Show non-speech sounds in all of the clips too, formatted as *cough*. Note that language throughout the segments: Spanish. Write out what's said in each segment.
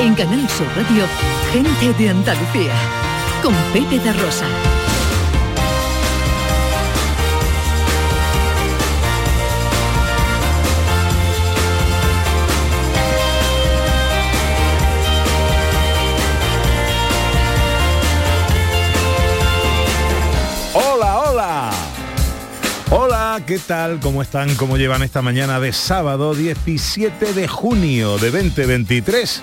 En Canal Sur Radio, gente de Andalucía, con Pepe de Rosa. Hola, hola. Hola, ¿qué tal? ¿Cómo están? ¿Cómo llevan esta mañana de sábado 17 de junio de 2023?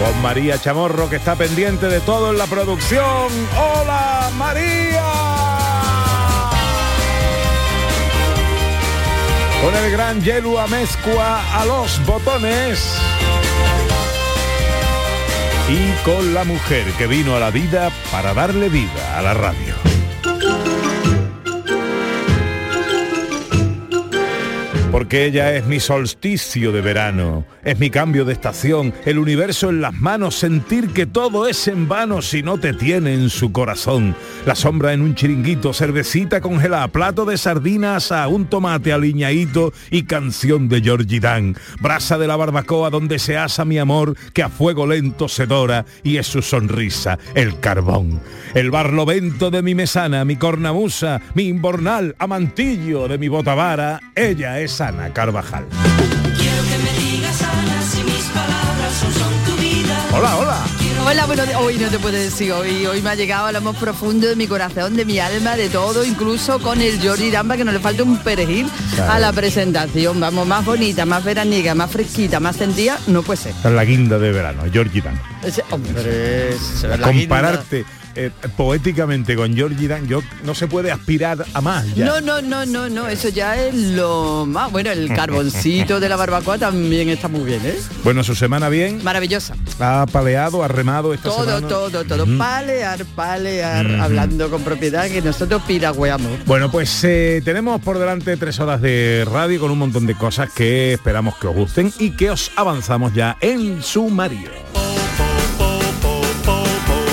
Con María Chamorro que está pendiente de todo en la producción. ¡Hola María! con el gran Yelu Amezcua a los botones y con la mujer que vino a la vida para darle vida a la radio. Porque ella es mi solsticio de verano, es mi cambio de estación, el universo en las manos, sentir que todo es en vano si no te tiene en su corazón. La sombra en un chiringuito, cervecita congelada, plato de sardinas a un tomate aliñadito y canción de Georgie Dan. Brasa de la barbacoa donde se asa mi amor, que a fuego lento se dora y es su sonrisa, el carbón. El barlovento de mi mesana, mi cornamusa, mi imbornal, amantillo de mi botavara, ella es Ana Carvajal. Quiero que me digas Ana si mis palabras son, son tu vida. Hola, hola. Hola, bueno, hoy no te puedo decir, hoy, hoy me ha llegado a lo más profundo de mi corazón, de mi alma, de todo, incluso con el Jordi Damba, que no le falta un perejil Claro. a la presentación. Vamos, más bonita, más veraniega, más fresquita, más sentida, no puede ser. Esta es la guinda de verano, Georgie Dan. Ese- hombre, se ve la Compararte eh, poéticamente con Georgie Dan, yo no se puede aspirar a más ya. No, no, no, no, no, eso ya es lo más. Bueno, el carboncito de la barbacoa también está muy bien, ¿eh? Bueno, su semana bien, Maravillosa. ha paleado, ha remado esta Todo, semana. todo, todo. Palear, palear, hablando con propiedad, que nosotros piragüeamos. Bueno, pues eh, tenemos por delante tres horas de radio con un montón de cosas que esperamos que os gusten y que os avanzamos ya en sumario.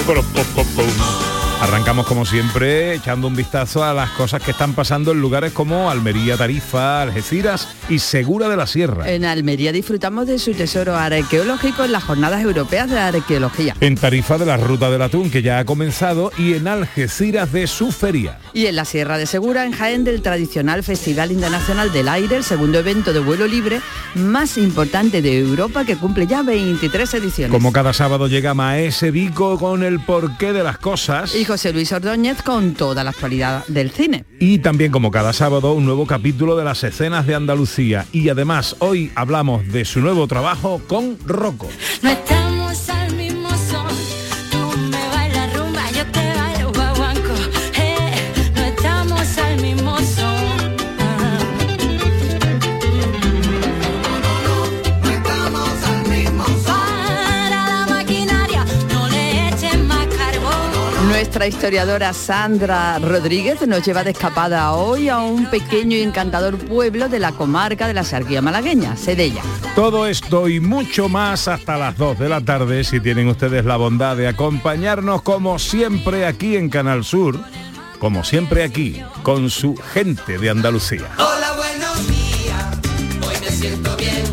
Boom. Arrancamos como siempre echando un vistazo a las cosas que están pasando en lugares como Almería, Tarifa, Algeciras y Segura de la Sierra. En Almería disfrutamos de su tesoro arqueológico en las jornadas europeas de arqueología. En Tarifa de la Ruta del Atún que ya ha comenzado y en Algeciras de su feria. Y en la Sierra de Segura, en Jaén, del tradicional Festival Internacional del Aire, el segundo evento de vuelo libre más importante de Europa que cumple ya 23 ediciones. Como cada sábado llega Maese Vico con el porqué de las cosas. Y José Luis Ordóñez con toda la actualidad del cine. Y también como cada sábado un nuevo capítulo de las escenas de Andalucía. Y además hoy hablamos de su nuevo trabajo con Rocco. No estamos Nuestra historiadora Sandra Rodríguez nos lleva de escapada hoy a un pequeño y encantador pueblo de la comarca de la Sarquía malagueña, Sedella. Todo esto y mucho más hasta las 2 de la tarde si tienen ustedes la bondad de acompañarnos como siempre aquí en Canal Sur, como siempre aquí, con su gente de Andalucía. Hola, buenos días. Hoy me siento bien.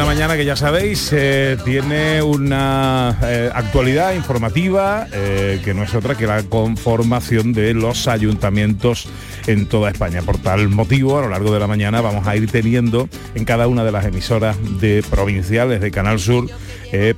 Una mañana que ya sabéis eh, tiene una eh, actualidad informativa eh, que no es otra que la conformación de los ayuntamientos en toda España. Por tal motivo, a lo largo de la mañana vamos a ir teniendo en cada una de las emisoras de provinciales de Canal Sur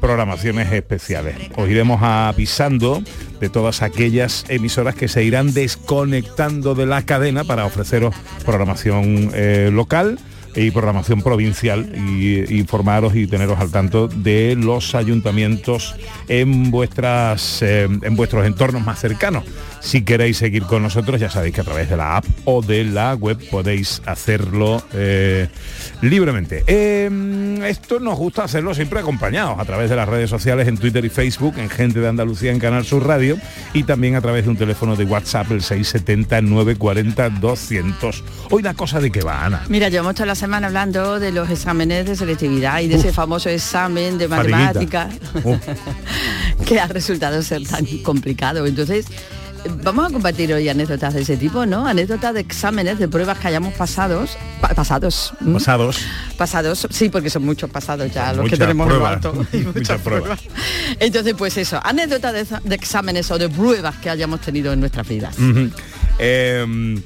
programaciones especiales. Os iremos avisando de todas aquellas emisoras que se irán desconectando de la cadena para ofreceros programación local y programación provincial y informaros y teneros al tanto de los ayuntamientos en vuestras eh, en vuestros entornos más cercanos. Si queréis seguir con nosotros, ya sabéis que a través de la app o de la web podéis hacerlo eh, libremente. Eh, esto nos gusta hacerlo siempre acompañados a través de las redes sociales en Twitter y Facebook, en Gente de Andalucía en Canal Sur Radio y también a través de un teléfono de WhatsApp el 670 940 200. Hoy la cosa de que va, Ana. Mira, llevamos toda la semana hablando de los exámenes de selectividad y de ese famoso examen de matemáticas *laughs* que ha resultado ser tan complicado. Entonces, vamos a compartir hoy anécdotas de ese tipo, ¿no? Anécdotas de exámenes, de pruebas que hayamos pasados, pa- pasados. ¿m? Pasados. Pasados, sí, porque son muchos pasados ya los que tenemos alto. Y *laughs* muchas pruebas. Entonces, pues eso, anécdotas de, de exámenes o de pruebas que hayamos tenido en nuestras vidas. Eh,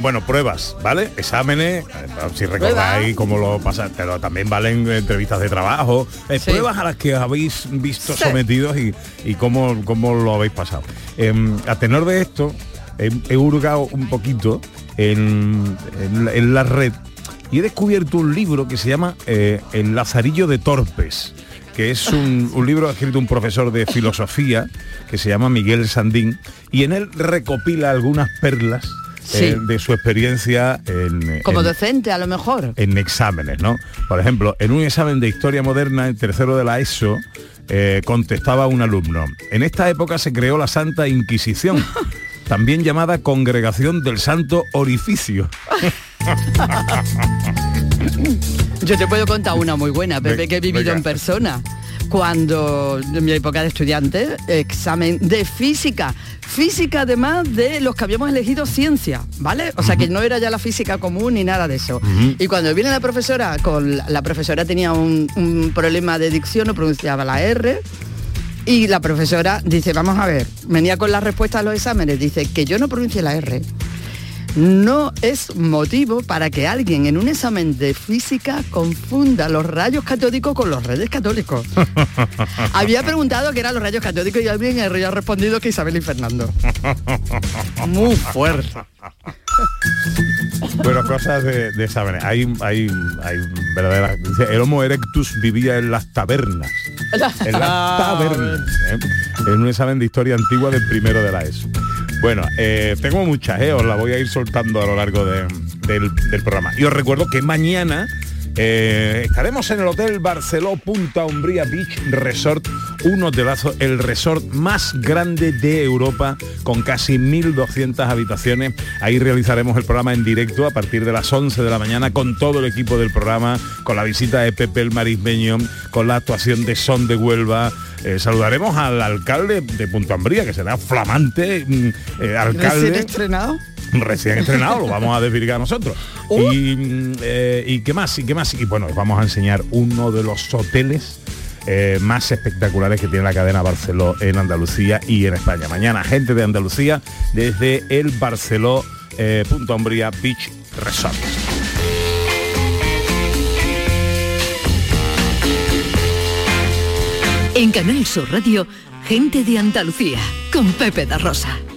bueno, pruebas, ¿vale? Exámenes, eh, si recordáis cómo lo pasa, pero también valen entrevistas de trabajo, eh, Sí. pruebas a las que habéis visto Sí. sometidos y, y cómo, cómo lo habéis pasado. Eh, a tenor de esto, he, he hurgado un poquito en, en la- en la red y he descubierto un libro que se llama eh, El Lazarillo de Torpes que es un, *laughs* un libro escrito un profesor de filosofía que se llama Miguel Sandín y en él recopila algunas perlas Sí. eh, de su experiencia en, Como en- docente, a lo mejor. en exámenes, ¿no? Por ejemplo, en un examen de historia moderna, en tercero de la ESO, eh, contestaba un alumno, en esta época se creó la Santa Inquisición, *laughs* también llamada Congregación del Santo Orificio. *laughs* Yo te puedo contar una muy buena, Pepe, que he vivido venga. en persona. Cuando, en mi época de estudiante, examen de física. Física además de los que habíamos elegido ciencia, ¿vale? O sea que no era ya la física común ni nada de eso. Y cuando viene la profesora, con la, la profesora tenía un, un problema de dicción, no pronunciaba la R. Y la profesora dice, vamos a ver, venía con la respuesta a los exámenes, dice que yo no pronuncie la R no es motivo para que alguien en un examen de física confunda los rayos catódicos con los reyes católicos. *laughs* Había preguntado qué eran los rayos catódicos y alguien había respondido que Isabel y Fernando. Muy fuerte. Bueno, cosas de, de exámenes. Hay, hay, hay verdaderas... El Homo erectus vivía en las tabernas. En las *laughs* tabernas. ¿eh? En un examen de historia antigua del primero de la ESO. Bueno, eh, tengo muchas, ¿eh? os las voy a ir soltando a lo largo de- del, del programa. Y os recuerdo que mañana eh, estaremos en el Hotel Barceló Punta Umbría Beach Resort, un hotelazo, el resort más grande de Europa, con casi 1.200 habitaciones. Ahí realizaremos el programa en directo a partir de las 11 de la mañana con todo el equipo del programa, con la visita de Pepe el Marismeño, con la actuación de Son de Huelva. Eh, saludaremos al alcalde de Punta Umbría, que será flamante mm, eh, alcalde Recién estrenado. Recién estrenado, lo vamos a desvirgar nosotros. Uh. Y, eh, ¿Y qué más? ¿Y qué más? Y bueno, os vamos a enseñar uno de los hoteles eh, más espectaculares que tiene la cadena Barceló en Andalucía y en España. Mañana, gente de Andalucía desde el Barceló eh, Punta Umbría Beach Resort. En Canal Sur Radio, gente de Andalucía, con Pepe da Rosa.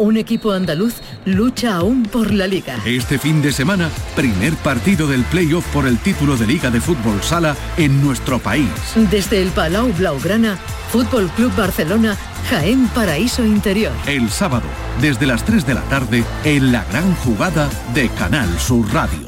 Un equipo andaluz lucha aún por la liga. Este fin de semana, primer partido del playoff por el título de Liga de Fútbol Sala en nuestro país. Desde el Palau Blaugrana, Fútbol Club Barcelona, Jaén Paraíso Interior. El sábado, desde las 3 de la tarde, en la gran jugada de Canal Sur Radio.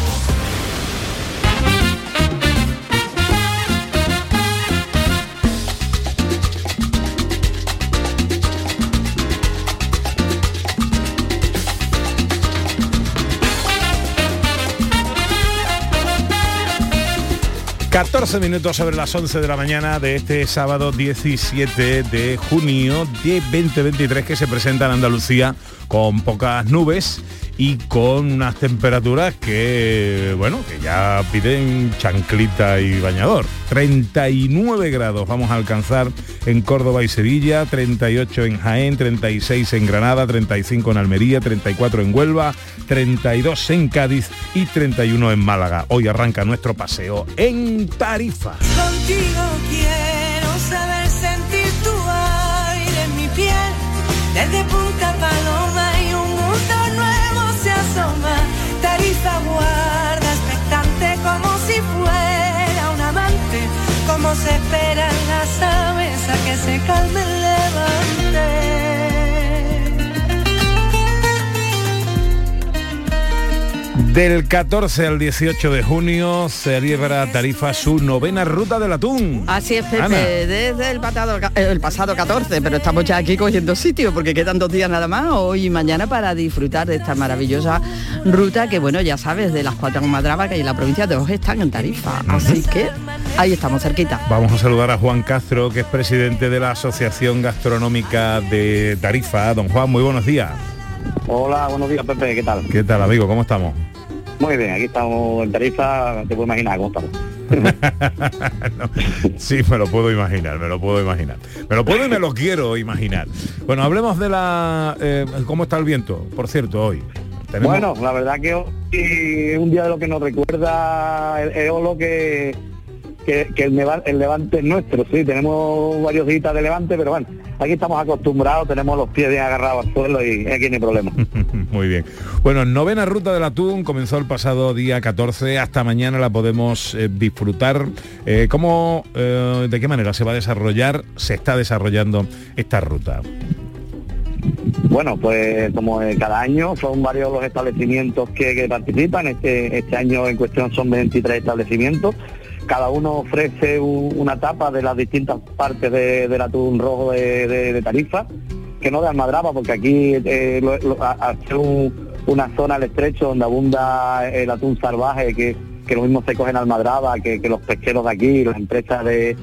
...14 minutos sobre las 11 de la mañana de este sábado 17 de junio de 2023 que se presenta en Andalucía con pocas nubes y con unas temperaturas que, bueno, que ya piden chanclita y bañador. 39 grados vamos a alcanzar en Córdoba y Sevilla, 38 en Jaén, 36 en Granada, 35 en Almería, 34 en Huelva, 32 en Cádiz y 31 en Málaga. Hoy arranca nuestro paseo en Tarifa. Contigo quiero saber sentir tu aire en mi piel, desde se esperan las aves a que se calme Del 14 al 18 de junio celebra Tarifa su novena ruta del atún. Así es, Pepe, Ana. desde el pasado, el pasado 14, pero estamos ya aquí cogiendo sitio porque quedan dos días nada más, hoy y mañana, para disfrutar de esta maravillosa ruta que, bueno, ya sabes, de las cuatro Madraba que hay en la provincia de Ojos están en Tarifa. Así que ahí estamos cerquita. Vamos a saludar a Juan Castro, que es presidente de la Asociación Gastronómica de Tarifa. Don Juan, muy buenos días. Hola, buenos días Pepe, ¿qué tal? ¿Qué tal, amigo? ¿Cómo estamos? Muy bien, aquí estamos en Tarifa, te puedo imaginar cómo estamos. *laughs* No, sí, me lo puedo imaginar, me lo puedo imaginar. Me lo puedo y me lo quiero imaginar. Bueno, hablemos de la... eh, ¿Cómo está el viento, por cierto, hoy? Tenemos- Bueno, la verdad que hoy es un día de lo que nos recuerda el Eolo que, que, que el, neva- el levante es nuestro, sí, tenemos varios días de levante, pero bueno, aquí estamos acostumbrados, tenemos los pies bien agarrados al suelo y aquí no hay problema. *laughs* Muy bien. Bueno, novena ruta del atún comenzó el pasado día 14. Hasta mañana la podemos eh, disfrutar. Eh, ¿Cómo, eh, de qué manera se va a desarrollar, se está desarrollando esta ruta? Bueno, pues como cada año son varios los establecimientos que, que participan. Este, este año en cuestión son 23 establecimientos. Cada uno ofrece un- una tapa de las distintas partes de- del atún rojo de, Tarifa, que no de Almadraba, porque aquí eh, una zona al estrecho donde abunda el atún salvaje, que, que lo mismo se coge en Almadraba, que, los pesqueros de aquí, las empresas de,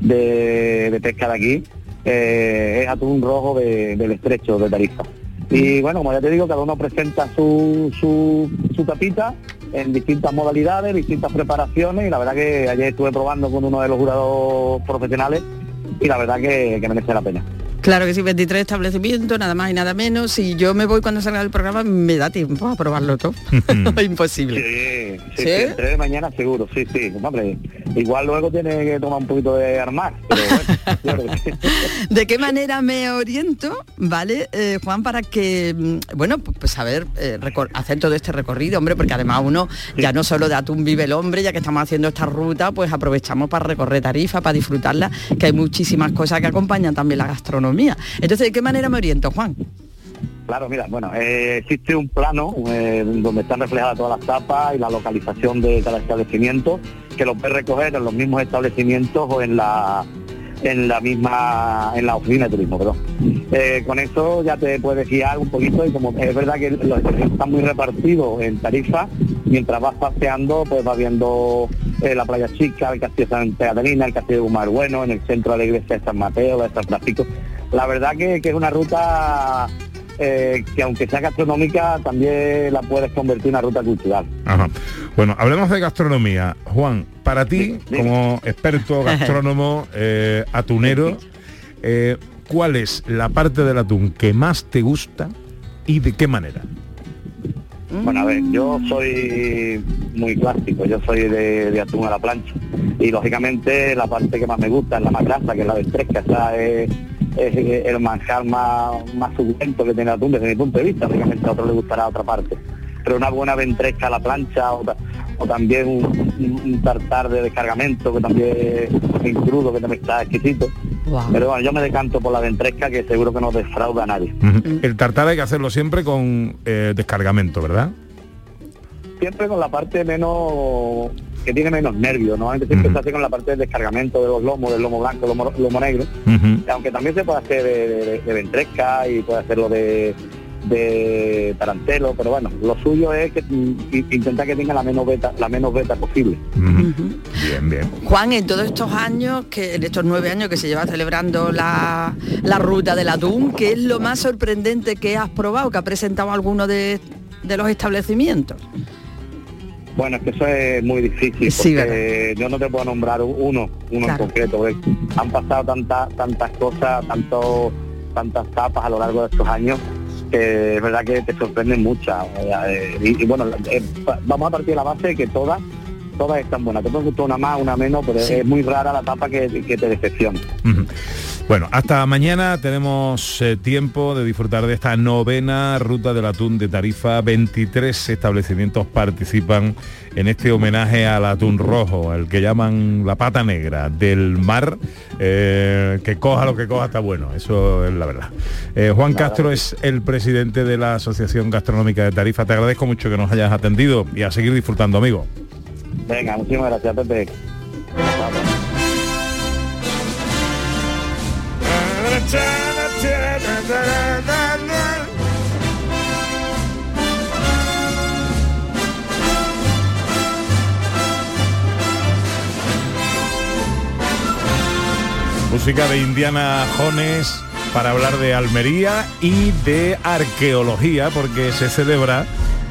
de- pesca de aquí, eh, es atún rojo de- del estrecho de Tarifa. Y bueno, como ya te digo, cada uno presenta su, su, su tapita en distintas modalidades, distintas preparaciones y la verdad que ayer estuve probando con uno de los jurados profesionales y la verdad que, que merece la pena. Claro que sí, 23 establecimientos, nada más y nada menos. Si yo me voy cuando salga del programa, me da tiempo a probarlo todo. *laughs* Imposible. Sí, sí, ¿Sí? sí, entre de mañana seguro, sí, sí. Hombre, igual luego tiene que tomar un poquito de armar, pero bueno. *laughs* ¿De qué manera me oriento, vale, eh, Juan, para que, mm, bueno, pues, saber eh, hacer todo este recorrido, hombre, porque además uno ya no solo de atún vive el hombre, ya que estamos haciendo esta ruta, pues aprovechamos para recorrer Tarifa, para disfrutarla, que hay muchísimas cosas que acompañan también la gastronomía. Entonces, ¿de qué manera me oriento, Juan? Claro, mira, bueno, eh, existe un plano eh, donde están reflejadas todas las tapas y la localización de cada establecimiento, que lo puedes recoger en los mismos establecimientos o en la en la misma en la oficina de turismo, perdón. Eh, con eso ya te puedes guiar un poquito y como es verdad que los están muy repartidos en Tarifa, mientras vas paseando pues vas viendo la playa chica, el castillo de Santa Catalina, el castillo de Gumar Bueno, en el centro de la iglesia de San Mateo, de San Francisco. La verdad que, que es una ruta eh, que aunque sea gastronómica también la puedes convertir en una ruta cultural. Ajá. Bueno, hablemos de gastronomía. Juan, para ti, como experto *laughs* gastrónomo, eh, atunero, eh, ¿cuál es la parte del atún que más te gusta y de qué manera? Bueno, a ver, yo soy muy clásico, yo soy de, de atún a la plancha y lógicamente la parte que más me gusta es la más grasa, que es la de fresca, esa es, es el manjar más, más suculento que tiene el atún desde mi punto de vista, lógicamente a otro le gustará otra parte. Pero una buena ventresca a la plancha o, ta- o también un, tartar de descargamento que también en crudo que también está exquisito. Pero bueno, yo me decanto por la ventresca que seguro que no defrauda a nadie. El tartar hay que hacerlo siempre con eh, descargamento, ¿verdad? siempre con la parte menos que tiene menos nervios, normalmente siempre se hace con la parte del descargamento de los lomos, del lomo blanco, lomo, lomo negro, aunque también se puede hacer de, de- de ventresca y puede hacerlo de, de tarantelo, pero bueno, lo suyo es que mm, intentar que tenga la menos beta, la menos beta posible. Bien, bien. Juan, en todos estos años, que en estos nueve años que se lleva celebrando la, la ruta del atún, ¿qué es lo más sorprendente que has probado, que ha presentado alguno de, de los establecimientos? Bueno, es que eso es muy difícil Sí, porque yo no te puedo nombrar uno, uno Claro. en concreto. porque Han pasado tantas tantas cosas, tanto, tantas tapas a lo largo de estos años que es verdad que te sorprenden muchas. eh, y, y bueno, eh, va- vamos a partir de la base de que todas todas están buenas. Te puede gustar una más, una menos, pero es muy rara la tapa que, que te decepciona. Bueno, hasta mañana tenemos eh, tiempo de disfrutar de esta novena ruta del atún de Tarifa. 23 establecimientos participan en este homenaje al atún rojo, al que llaman la pata negra del mar. eh, que coja lo que coja está bueno, eso es la verdad. Eh, Juan Castro es el presidente de la Asociación Gastronómica de Tarifa. Te agradezco mucho que nos hayas atendido y a seguir disfrutando, amigo. Venga, muchísimas gracias, Pepe. Música de Indiana Jones para hablar de Almería y de arqueología, porque se celebra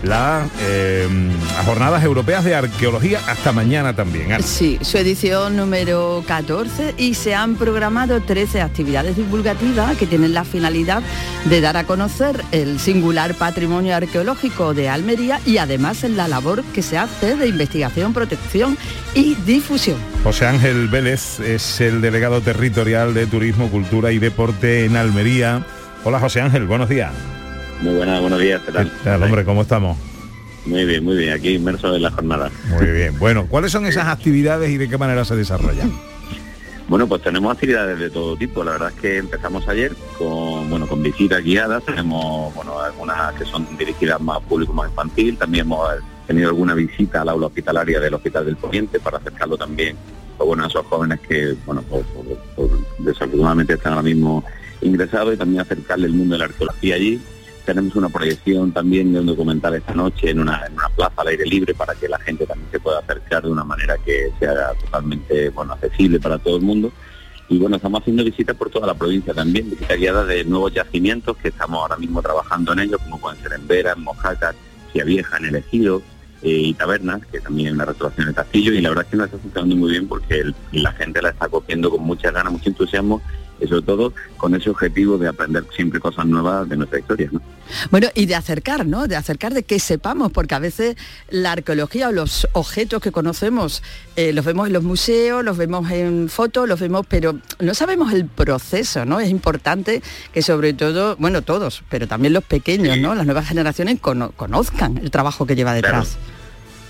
la, eh, las jornadas europeas de arqueología hasta mañana también. Ana. Sí, su edición número 14 y se han programado 13 actividades divulgativas que tienen la finalidad de dar a conocer el singular patrimonio arqueológico de Almería y además en la labor que se hace de investigación, protección y difusión. José Ángel Vélez es el delegado territorial de Turismo, Cultura y Deporte en Almería. Hola José Ángel, buenos días. Muy buenas, buenos días, ¿qué tal? ¿Qué tal, hombre, ¿cómo estamos? Muy bien, muy bien, aquí inmerso en la jornada. Muy bien. Bueno, ¿cuáles son esas actividades y de qué manera se desarrollan? Bueno, pues tenemos actividades de todo tipo. La verdad es que empezamos ayer con bueno con visitas guiadas. Tenemos bueno algunas que son dirigidas más público más infantil. También hemos tenido alguna visita al aula hospitalaria del Hospital del Poniente para acercarlo también pues, bueno, a esos jóvenes que bueno por, por- por- desafortunadamente están ahora mismo ingresados y también acercarle el mundo de la arqueología allí. Tenemos una proyección también de un documental esta noche en una, en una plaza al aire libre para que la gente también se pueda acercar de una manera que sea totalmente bueno accesible para todo el mundo. Y bueno, estamos haciendo visitas por toda la provincia también, visitas guiadas de nuevos yacimientos que estamos ahora mismo trabajando en ellos, como pueden ser en Vera, en Mojácar, Vieja, en El Ejido eh, y Tabernas, que también en la restauración del castillo. Y la verdad es que nos está funcionando muy bien porque la gente la está cogiendo con muchas ganas, mucho entusiasmo y sobre todo con ese objetivo de aprender siempre cosas nuevas de nuestra historia. ¿no? Bueno, y de acercar, ¿no? De acercar de que sepamos, porque a veces la arqueología o los objetos que conocemos eh, los vemos en los museos, los vemos en fotos, los vemos, pero no sabemos el proceso, ¿no? Es importante que sobre todo, bueno, todos, pero también los pequeños, ¿no? Las nuevas generaciones cono- conozcan el trabajo que lleva detrás.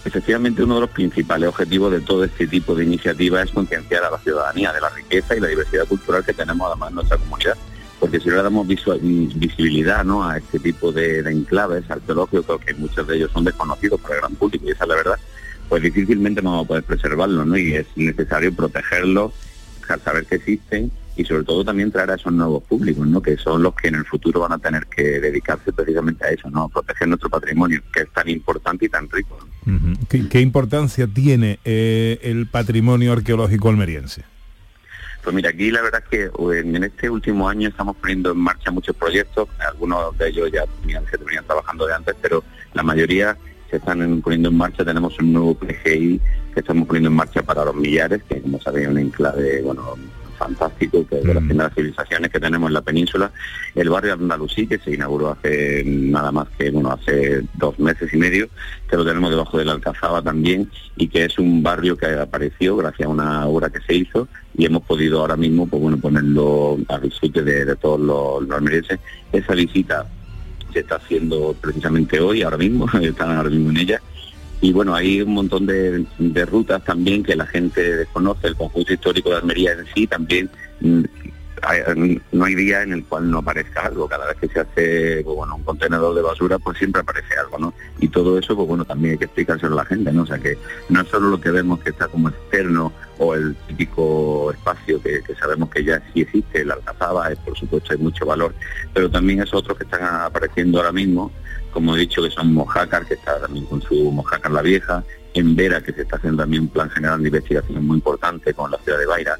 Efectivamente, uno de los principales objetivos de todo este tipo de iniciativas es concienciar a la ciudadanía de la riqueza y la diversidad cultural que tenemos además en nuestra comunidad. Porque si no le damos visu- visibilidad ¿no? a este tipo de, enclaves arqueológicos, que muchos de ellos son desconocidos por el gran público, y esa es la verdad, pues difícilmente vamos a poder preservarlos, ¿no? Y es necesario protegerlos, saber que existen y sobre todo también traer a esos nuevos públicos, ¿no? Que son los que en el futuro van a tener que dedicarse precisamente a eso, ¿no? A proteger nuestro patrimonio, que es tan importante y tan rico. ¿Qué, qué importancia tiene eh, el patrimonio arqueológico almeriense? Pues mira, aquí la verdad que eh, en este último año estamos poniendo en marcha muchos proyectos, algunos de ellos ya se venían trabajando de antes, pero la mayoría se están en- poniendo en marcha. Tenemos un nuevo PGI que estamos poniendo en marcha para los millares, que como sabéis es un enclave, bueno, fantástico, que es de las primeras civilizaciones que tenemos en la península. El barrio Andalusí, que se inauguró hace nada más que, bueno, hace dos meses y medio, que lo tenemos debajo de la Alcazaba también, y que es un barrio que apareció gracias a una obra que se hizo y hemos podido ahora mismo, pues bueno, ponerlo al disfrute de, de todos los, los almerienses. Esa visita se está haciendo precisamente hoy, ahora mismo, *laughs* están ahora mismo en ella. Y bueno, hay un montón de, rutas también que la gente desconoce, el conjunto histórico de Almería en sí también mm, no hay día en el cual no aparezca algo. Cada vez que se hace pues, bueno, un contenedor de basura, pues siempre aparece algo, ¿no? Y todo eso, pues bueno, también hay que explicárselo a la gente, ¿no? O sea que no es solo lo que vemos que está como externo o el típico espacio que, sabemos que ya sí existe, el alcazaba, por supuesto hay mucho valor, pero también es otros que están apareciendo ahora mismo, como he dicho, que son Mojácar, que está también con su Mojácar la Vieja, en Vera, que se está haciendo también un plan general de investigación muy importante con la ciudad de Baira,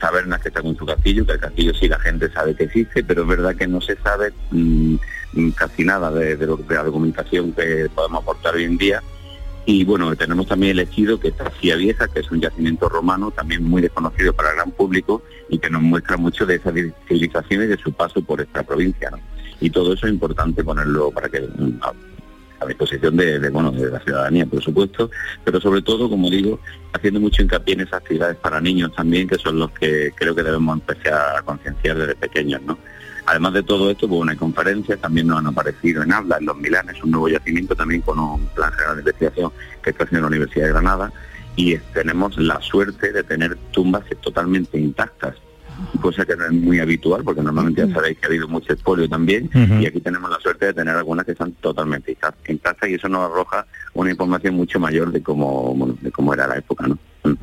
Tabernas que está con su castillo, que el castillo sí la gente sabe que existe, pero es verdad que no se sabe mm, mm, casi nada de, la documentación que podemos aportar hoy en día. Y bueno, tenemos también el ejido, que está Cia Vieja, que es un yacimiento romano, también muy desconocido para el gran público y que nos muestra mucho de esa civilización y de su paso por esta provincia. Y todo eso es importante ponerlo para que mm, a, disposición de, bueno, de la ciudadanía, por supuesto, pero sobre todo, como digo, haciendo mucho hincapié en esas actividades para niños también, que son los que creo que debemos empezar a concienciar desde pequeños, ¿no? Además de todo esto, pues, una conferencias también nos han aparecido en Habla, en Los Milanes, un nuevo yacimiento también con un plan general de investigación que está haciendo la Universidad de Granada y tenemos la suerte de tener tumbas totalmente intactas, cosa que no es muy habitual porque normalmente ya sabéis que ha habido mucho expolio también y aquí tenemos la suerte de tener algunas que están totalmente intact- intactas y eso nos arroja una información mucho mayor de cómo, bueno, de cómo era la época, ¿no? Mm.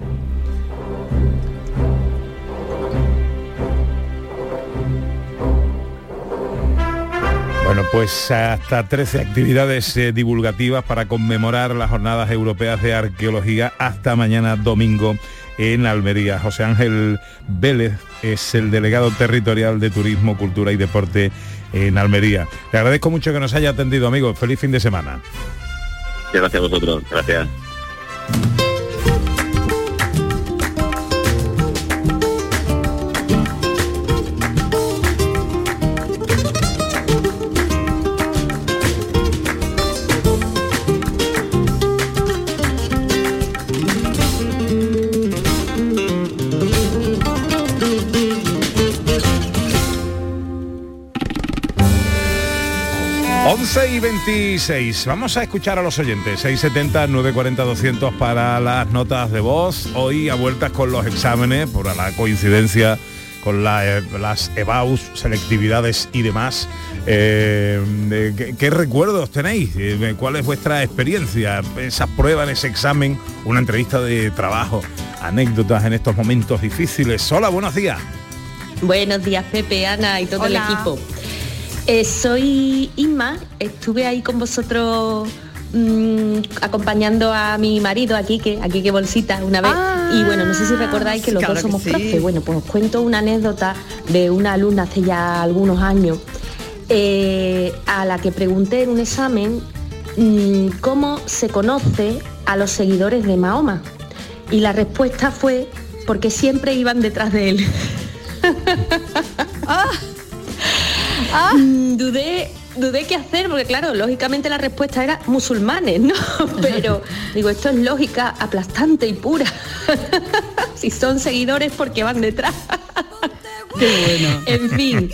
Bueno, pues hasta 13 actividades eh, divulgativas para conmemorar las Jornadas Europeas de Arqueología hasta mañana domingo en Almería. José Ángel Vélez es el delegado territorial de Turismo, Cultura y Deporte en Almería. Le agradezco mucho que nos haya atendido, amigo. Feliz fin de semana. Gracias a vosotros, gracias. 26. Vamos a escuchar a los oyentes. 670 940 200 para las notas de voz. Hoy a vueltas con los exámenes por la coincidencia con la, eh, las EBAUS, selectividades y demás. Eh, eh, ¿qué, qué recuerdos tenéis? Eh, ¿Cuál es vuestra experiencia? Esa prueba en ese examen, una entrevista de trabajo, anécdotas en estos momentos difíciles. Hola, buenos días. Buenos días, Pepe, Ana y todo Hola. el equipo. Eh, soy Inma, estuve ahí con vosotros mm, acompañando a mi marido, aquí que aquí que bolsita, una vez. y bueno, no sé si recordáis que los claro dos somos sí. profes. Bueno, pues os cuento una anécdota de una alumna hace ya algunos años, eh, a la que pregunté en un examen mm, cómo se conoce a los seguidores de Mahoma. Y la respuesta fue porque siempre iban detrás de él. *laughs* Mm, dudé, dudé qué hacer, porque claro, lógicamente la respuesta era musulmanes, ¿no? *laughs* Pero digo, esto es lógica aplastante y pura. *laughs* si son seguidores, porque van detrás. Qué bueno. En fin,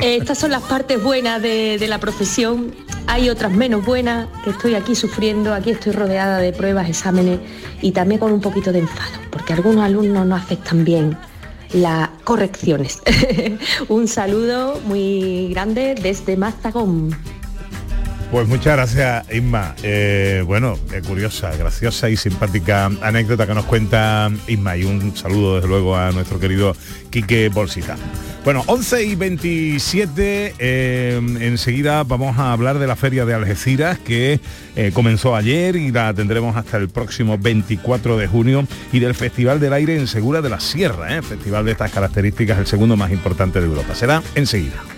eh, estas son las partes buenas de, de la profesión. Hay otras menos buenas, que estoy aquí sufriendo, aquí estoy rodeada de pruebas, exámenes y también con un poquito de enfado, porque algunos alumnos no aceptan bien las correcciones. *laughs* un saludo muy grande desde Mazagón. Pues muchas gracias, Isma. Eh, bueno, eh, curiosa, graciosa y simpática anécdota que nos cuenta Isma y un saludo desde luego a nuestro querido Quique Bolsita. Bueno, 11 y 27, eh, enseguida vamos a hablar de la Feria de Algeciras que comenzó ayer y la tendremos hasta el próximo 24 de junio y del Festival del Aire en Segura de la Sierra, festival de estas características, el segundo más importante de Europa. Será enseguida.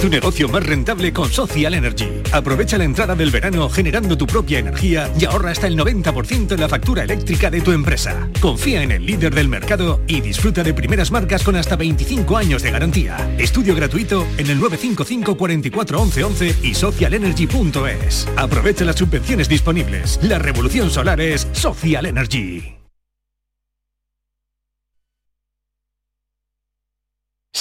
Tu negocio más rentable con Social Energy. Aprovecha la entrada del verano generando tu propia energía y ahorra hasta el 90% en la factura eléctrica de tu empresa. Confía en el líder del mercado y disfruta de primeras marcas con hasta 25 años de garantía. Estudio gratuito en el 955 44 11 11 y socialenergy.es. Aprovecha las subvenciones disponibles. La revolución solar es Social Energy.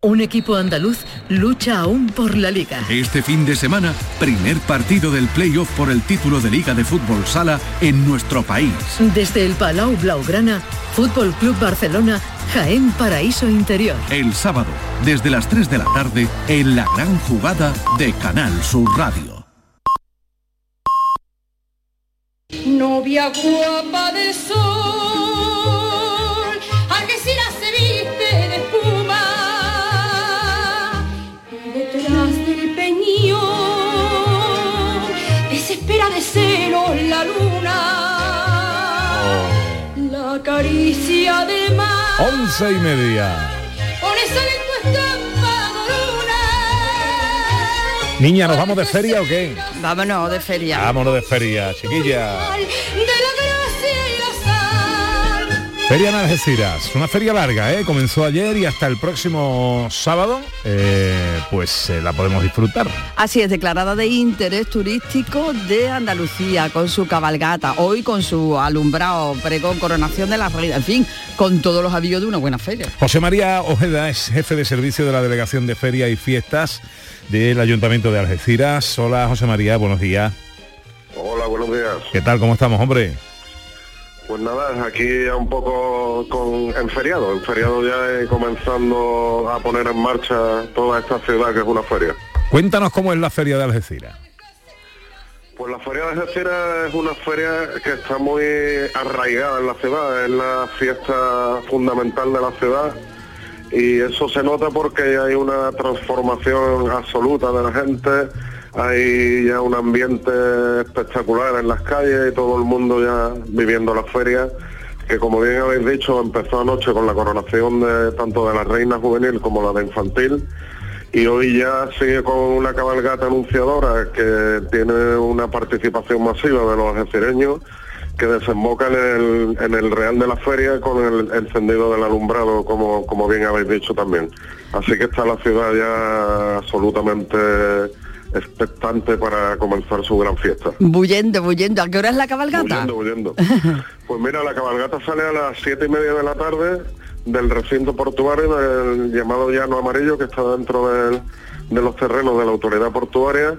Un equipo andaluz lucha aún por la liga. Este fin de semana, primer partido del playoff por el título de Liga de Fútbol Sala en nuestro país. Desde el Palau Blaugrana, Fútbol Club Barcelona, Jaén Paraíso Interior. El sábado, desde las 3 de la tarde, en la gran jugada de Canal Sur Radio. Novia guapa sol, Once y media. Niña, ¿nos vamos de feria o qué? Vámonos de feria. Vámonos de feria, chiquilla. Feria en Algeciras, una feria larga, ¿eh? Comenzó ayer y hasta el próximo sábado, eh, pues eh, la podemos disfrutar. Así es, declarada de interés turístico de Andalucía, con su cabalgata, hoy con su alumbrado, pregón, coronación de la reina, en fin, con todos los avíos de una buena feria. José María Ojeda es jefe de servicio de la Delegación de Feria y Fiestas del Ayuntamiento de Algeciras. Hola José María, buenos días. Hola, buenos días. ¿Qué tal? ¿Cómo estamos, hombre? Pues nada, aquí ya un poco con, en feriado, en feriado ya comenzando a poner en marcha toda esta ciudad que es una feria. Cuéntanos cómo es la feria de Algeciras. Pues la feria de Algeciras es una feria que está muy arraigada en la ciudad, es la fiesta fundamental de la ciudad y eso se nota porque hay una transformación absoluta de la gente, hay ya un ambiente espectacular en las calles y todo el mundo ya viviendo la feria, que como bien habéis dicho empezó anoche con la coronación de tanto de la reina juvenil como la de infantil y hoy ya sigue con una cabalgata anunciadora que tiene una participación masiva de los algecireños que desemboca en el, en el Real de la Feria con el encendido del alumbrado, como, como bien habéis dicho también. Así que está la ciudad ya absolutamente expectante para comenzar su gran fiesta. Bullendo, bullendo. ¿A qué hora es la cabalgata? Huyendo, huyendo. *laughs* Pues mira, la cabalgata sale a las siete y media de la tarde del recinto portuario del llamado Llano Amarillo que está dentro del- de los terrenos de la autoridad portuaria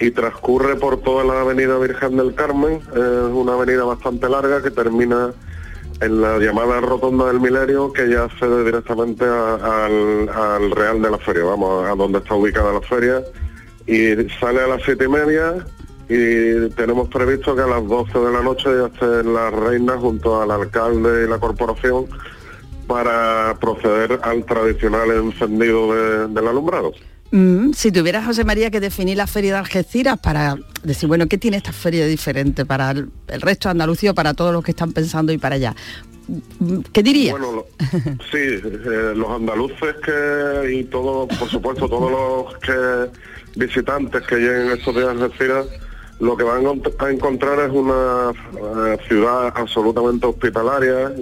y transcurre por toda la avenida Virgen del Carmen, es una avenida bastante larga que termina en la llamada Rotonda del Milenio que ya accede directamente a- al, al Real de la Feria, vamos, a donde está ubicada la feria y sale a las siete y media y tenemos previsto que a las 12 de la noche ya estén las reinas junto al alcalde y la corporación para proceder al tradicional encendido de- del alumbrado. Mm, si tuvieras, José María, que definir la feria de Algeciras para decir, bueno, ¿qué tiene esta feria de diferente para el, el resto de Andalucía, o para todos los que están pensando y para allá? ¿Qué dirías? Bueno, lo- sí, eh, los andaluces que y todo, por supuesto, todos los que visitantes que lleguen estos días a Algeciras, lo que van a encont- a encontrar es una eh, ciudad absolutamente hospitalaria,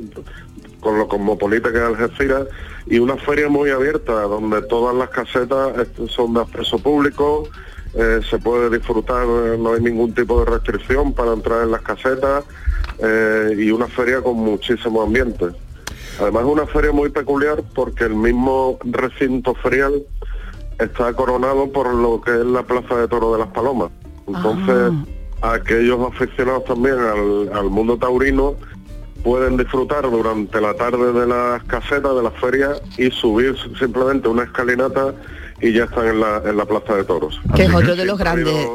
con lo cosmopolita que es Algeciras, y una feria muy abierta, donde todas las casetas son de acceso público, eh, se puede disfrutar, eh, no hay ningún tipo de restricción para entrar en las casetas, y una feria con muchísimo ambiente. Además es una feria muy peculiar porque el mismo recinto ferial está coronado por lo que es la Plaza de Toro de las Palomas. Entonces, aquellos aficionados también al, al mundo taurino pueden disfrutar durante la tarde de las casetas de las ferias y subir simplemente una escalinata y ya están en la, en la Plaza de Toros. Que es otro de los grandes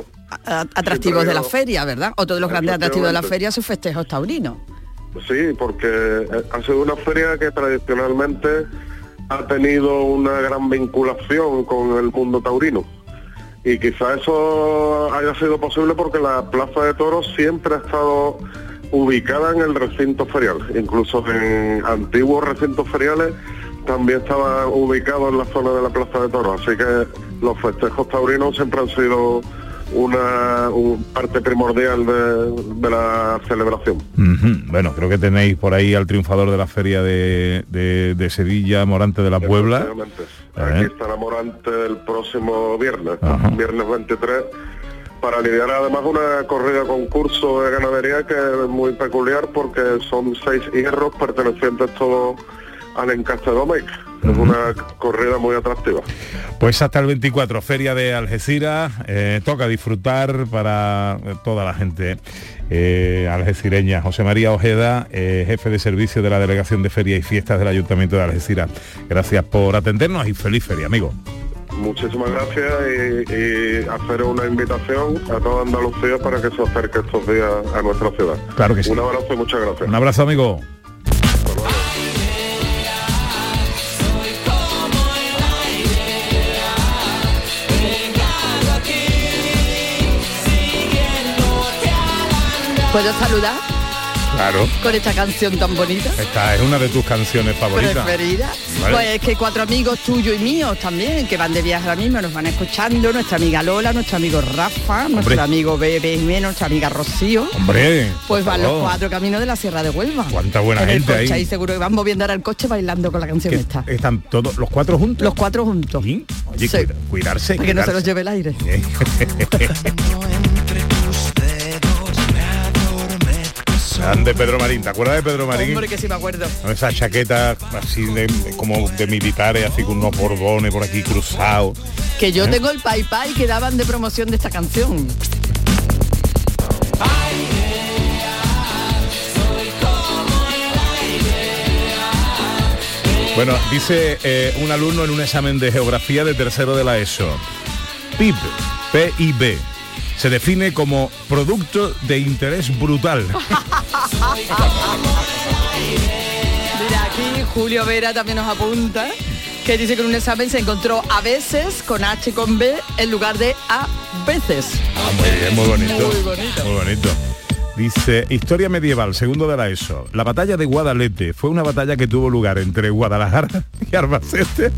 atractivos de la feria, ¿verdad? Otro de los grandes atractivos de la feria, sus festejos taurinos. Sí, porque eh, ha sido una feria que tradicionalmente ha tenido una gran vinculación con el mundo taurino. Y quizá eso haya sido posible porque la Plaza de Toros siempre ha estado ubicada en el recinto ferial. Incluso en antiguos recintos feriales también estaba ubicado en la zona de la Plaza de Toros. Así que los festejos taurinos siempre han sido una un parte primordial de, de la celebración. Bueno, creo que tenéis por ahí al triunfador de la feria de, de- de Sevilla, Morante de la Puebla. Aquí estará Morante el próximo viernes, viernes 23, para lidiar además una corrida concurso de ganadería que es muy peculiar porque son seis hierros pertenecientes todos al encaste Domecq. Es una corrida muy atractiva. Pues hasta el 24, Feria de Algeciras, eh, toca disfrutar para toda la gente eh, algecireña. José María Ojeda, eh, jefe de servicio de la Delegación de Feria y Fiestas del Ayuntamiento de Algeciras. Gracias por atendernos y feliz feria, amigo. Muchísimas gracias y, y hacer una invitación a toda Andalucía para que se acerque estos días a nuestra ciudad. Claro que sí. Un abrazo y muchas gracias. Un abrazo, amigo. ¿Puedo saludar Claro. con esta canción tan bonita? Esta es una de tus canciones favoritas. preferida. Vale. Pues es que cuatro amigos tuyos y míos también, que van de viaje ahora mismo, nos van escuchando, nuestra amiga Lola, nuestro amigo Rafa, nuestro amigo Bebe Jiménez, nuestra amiga Rocío. Hombre. Pues van los cuatro caminos de la Sierra de Huelva. Cuánta buena en el gente coche ahí. ahí seguro que van moviendo ahora el coche bailando con la canción Que esta. Están todos los cuatro juntos. Los cuatro juntos. Oye, Sí. cuida- cuidarse. Para que no se los lleve el aire. *laughs* *laughs* Grande Pedro Marín, ¿te acuerdas de Pedro Marín? Hombre, que sí me acuerdo. Con Esa chaqueta así de, como de militares, así con unos borbones por aquí cruzados. Que yo ¿Eh? tengo el pai pai que daban de promoción de esta canción. Bueno, dice eh, un alumno en un examen de geografía de tercero de la ESO. PIB, PIB, se define como producto de interés brutal. Mira, aquí Julio Vera también nos apunta que dice que en un examen se encontró a veces con H y con B en lugar de a veces. Ah, muy bien, muy bonito. Muy bonito. Muy bonito. Dice, historia medieval, segundo de la ESO. La batalla de Guadalete fue una batalla que tuvo lugar entre Guadalajara *laughs* y Albacete.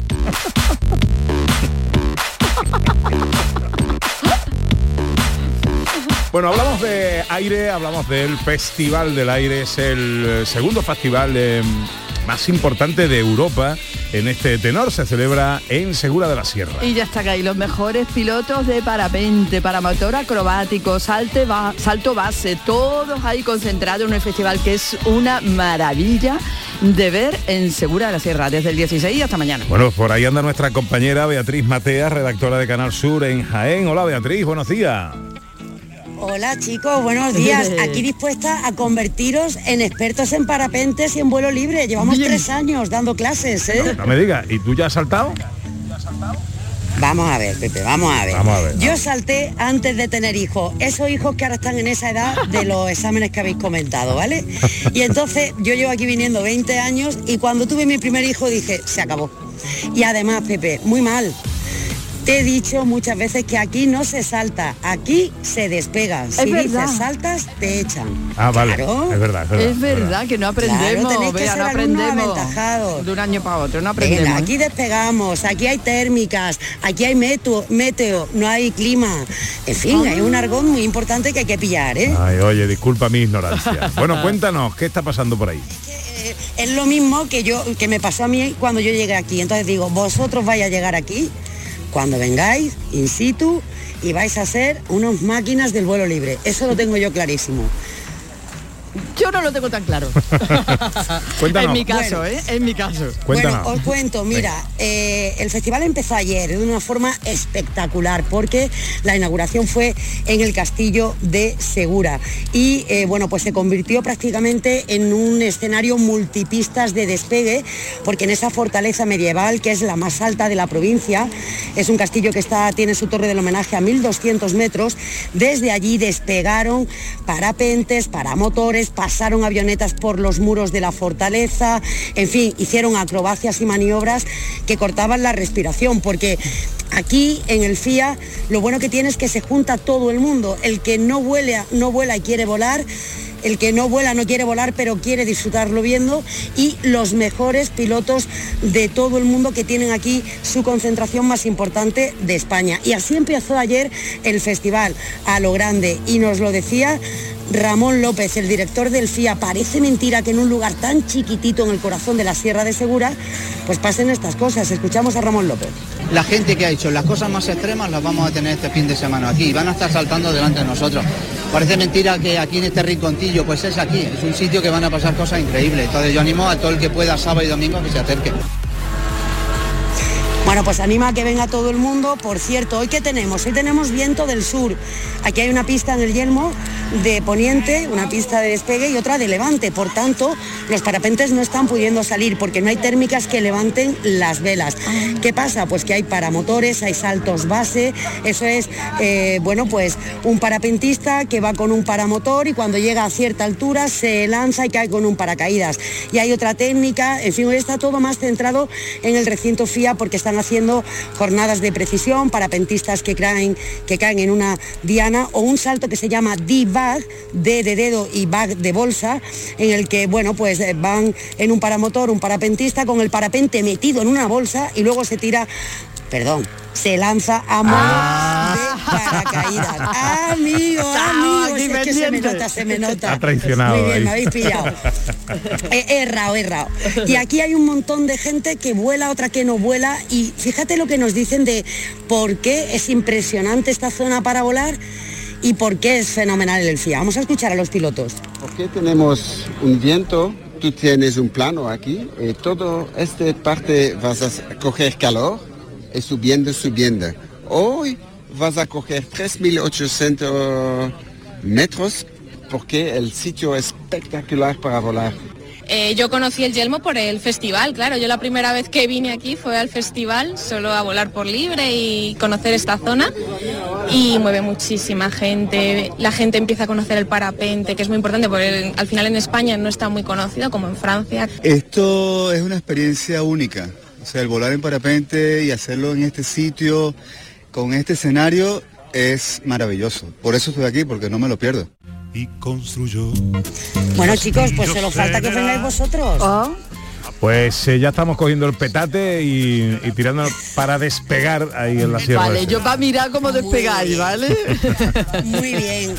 Bueno, hablamos de aire, hablamos del Festival del Aire, es el eh, segundo festival eh, más importante de Europa en este tenor, se celebra en Segura de la Sierra. Y ya está ahí los mejores pilotos de parapente, paramotor acrobático, salte ba- salto base, todos ahí concentrados en un festival que es una maravilla de ver en Segura de la Sierra, desde el 16 y hasta mañana. Bueno, por ahí anda nuestra compañera Beatriz Matea, redactora de Canal Sur en Jaén. Hola Beatriz, buenos días. Hola chicos, buenos días. *laughs* Aquí dispuesta a convertiros en expertos en parapentes y en vuelo libre. Llevamos Bien. tres años dando clases, ¿eh? No me digas, ¿y tú ya has saltado? Vamos a ver, Pepe, vamos a ver. Vamos a ver, Yo salté antes de tener hijos, esos hijos que ahora están en esa edad de *laughs* los exámenes que habéis comentado, ¿vale? Y entonces yo llevo aquí viniendo 20 años y cuando tuve mi primer hijo dije, se acabó. Y además, Pepe, muy mal. Te he dicho muchas veces que aquí no se salta, aquí se despega. Si verdad. dices saltas, te echan. Ah, vale. Claro. Es verdad, es verdad. Es verdad que no aprendemos, Claro, tenéis que vea, ser no aprendemos de un año para otro, no aprendemos. Venga, aquí despegamos, aquí hay térmicas, aquí hay meteo, meteo, no hay clima. En fin, hay un argón muy importante que hay que pillar, ¿eh? Ay, oye, disculpa mi ignorancia. *laughs* Bueno, cuéntanos, ¿qué está pasando por ahí? Eh, Es lo mismo que yo que me pasó a mí cuando yo llegué aquí. Entonces digo, vosotros vais a llegar aquí cuando vengáis in situ y vais a ser unas máquinas del vuelo libre. Eso lo tengo yo clarísimo. Yo no lo tengo tan claro. *laughs* Cuéntanos. En mi caso, Bueno. ¿eh? En mi caso. Cuéntanos. Bueno, os cuento, mira, eh, el festival empezó ayer de una forma espectacular porque la inauguración fue en el castillo de Segura y eh, bueno, pues se convirtió prácticamente en un escenario multipistas de despegue porque en esa fortaleza medieval que es la más alta de la provincia, es un castillo que está, tiene su torre del homenaje a 1200 metros, desde allí despegaron parapentes, pasaron avionetas por los muros de la fortaleza, en fin, hicieron acrobacias y maniobras que cortaban la respiración, porque aquí en el FIA lo bueno que tiene es que se junta todo el mundo, el que no vuela, no vuela y quiere volar, el que no vuela no quiere volar pero quiere disfrutarlo viendo y los mejores pilotos de todo el mundo que tienen aquí su concentración más importante de España. Y así empezó ayer el festival a lo grande y nos lo decía Ramón López, el director del FIA. Parece mentira que en un lugar tan chiquitito en el corazón de la Sierra de Segura pues pasen estas cosas. Escuchamos a Ramón López. La gente que ha hecho las cosas más extremas las vamos a tener este fin de semana aquí y van a estar saltando delante de nosotros. Parece mentira que aquí en este rinconcillo, pues es aquí, es un sitio que van a pasar cosas increíbles. Entonces yo animo a todo el que pueda sábado y domingo que se acerque. Bueno, pues anima a que venga todo el mundo. Por cierto, hoy que tenemos, hoy tenemos viento del sur. Aquí hay una pista en el Yelmo de poniente, una pista de despegue y otra de levante. Por tanto, los parapentes no están pudiendo salir porque no hay térmicas que levanten las velas. ¿Qué pasa? Pues que hay paramotores, hay saltos base. Eso es, eh, bueno, pues un parapentista que va con un paramotor y cuando llega a cierta altura se lanza y cae con un paracaídas. Y hay otra técnica, en fin, hoy está todo más centrado en el recinto FIA porque están haciendo jornadas de precisión, parapentistas que caen, que caen en una diana o un salto que se llama D-Bag, D de dedo y bag de bolsa, en el que, bueno, pues eh, van en un paramotor, un parapentista con el parapente metido en una bolsa y luego se tira, perdón, se lanza a modo de paracaídas. Amigo, *laughs* amigo, es que se me nota, se me nota. Ha traicionado Muy bien, ahí. me habéis pillado. *laughs* He errado, he errado. Y aquí hay un montón de gente que vuela, otra que no vuela. Y fíjate lo que nos dicen de por qué es impresionante esta zona para volar y por qué es fenomenal el FIA. Vamos a escuchar a los pilotos. Porque tenemos un viento, tú tienes un plano aquí, y todo esta parte vas a coger calor y subiendo, subiendo. Hoy vas a coger 3.800 metros porque el sitio es espectacular para volar. Eh, yo conocí el Yelmo por el festival, claro. Yo la primera vez que vine aquí fue al festival, solo a volar por libre y conocer esta zona. Y mueve muchísima gente. La gente empieza a conocer el parapente, que es muy importante porque al final en España no está muy conocido como en Francia. Esto es una experiencia única. O sea, el volar en parapente y hacerlo en este sitio, con este escenario, es maravilloso. Por eso estoy aquí, porque no me lo pierdo. Y construyó. Bueno, chicos, pues solo falta que vengáis vosotros. Pues eh, ya estamos cogiendo el petate y, y tirándonos para despegar ahí en la sierra. Vale, yo para mirar cómo despegáis, ¿vale? *laughs* Muy bien.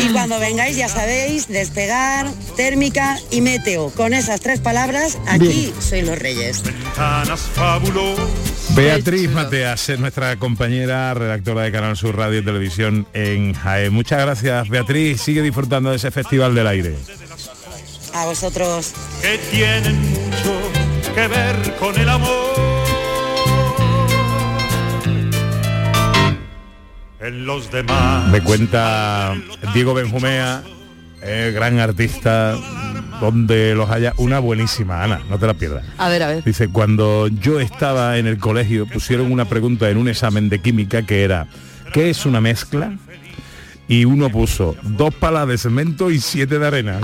Y cuando vengáis, ya sabéis, despegar, térmica y meteo. Con esas tres palabras, aquí Bien. sois los reyes. Ventanas fabulosas. Beatriz Mateas es nuestra compañera redactora de Canal Sur Radio y Televisión en Jaén. Muchas gracias, Beatriz. Sigue disfrutando de ese Festival del Aire. A vosotros. que tienen mucho que ver con el amor. En los demás. Me cuenta Diego Benjumea, eh, gran artista, donde los haya una buenísima, Ana, no te la pierdas. A ver, a ver. Dice, cuando yo estaba en el colegio pusieron una pregunta en un examen de química que era, ¿qué es una mezcla? Y uno puso dos palas de cemento y siete de arena.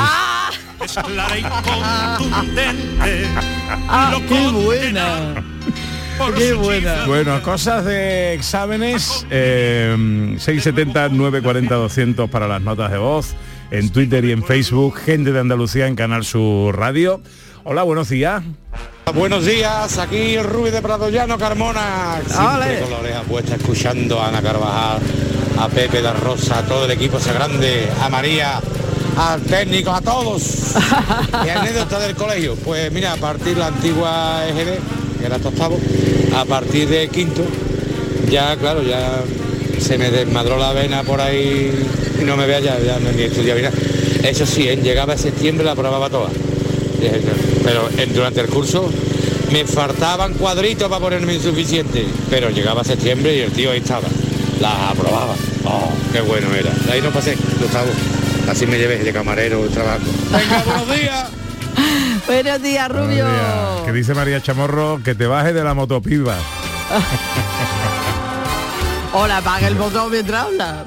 Es clara y contundente. Ah, qué buena. Qué buena. Bueno, cosas de exámenes, eh, 670 940 200 para las notas de voz, en Twitter y en Facebook, gente de Andalucía en Canal Sur Radio. Hola, buenos días. Buenos días, aquí Rubí de Prado Llano, Carmona. Siempre con la oreja puesta, escuchando a Ana Carvajal, a Pepe da Rosa, a todo el equipo ese grande, a María, al técnico, a todos. *laughs* y anécdota del colegio. Pues mira, a partir de la antigua EGB, que era octavo, a partir de quinto, ya claro, ya se me desmadró la vena por ahí y no me vea ya, ya no ni estudiaba nada. Eso sí, él llegaba a septiembre la aprobaba toda. Eh, Pero en- durante el curso me faltaban cuadritos para ponerme insuficiente. Pero llegaba septiembre y el tío ahí estaba. La aprobaba. Oh, qué bueno era. De ahí no pasé, Gustavo. Así me llevé de camarero el trabajo. Venga, buenos días. *laughs* Buenos días, Rubio. Buenos días. Que dice María Chamorro que te baje de la motopiba. *laughs* Hola, apaga el *laughs* botón mientras habla.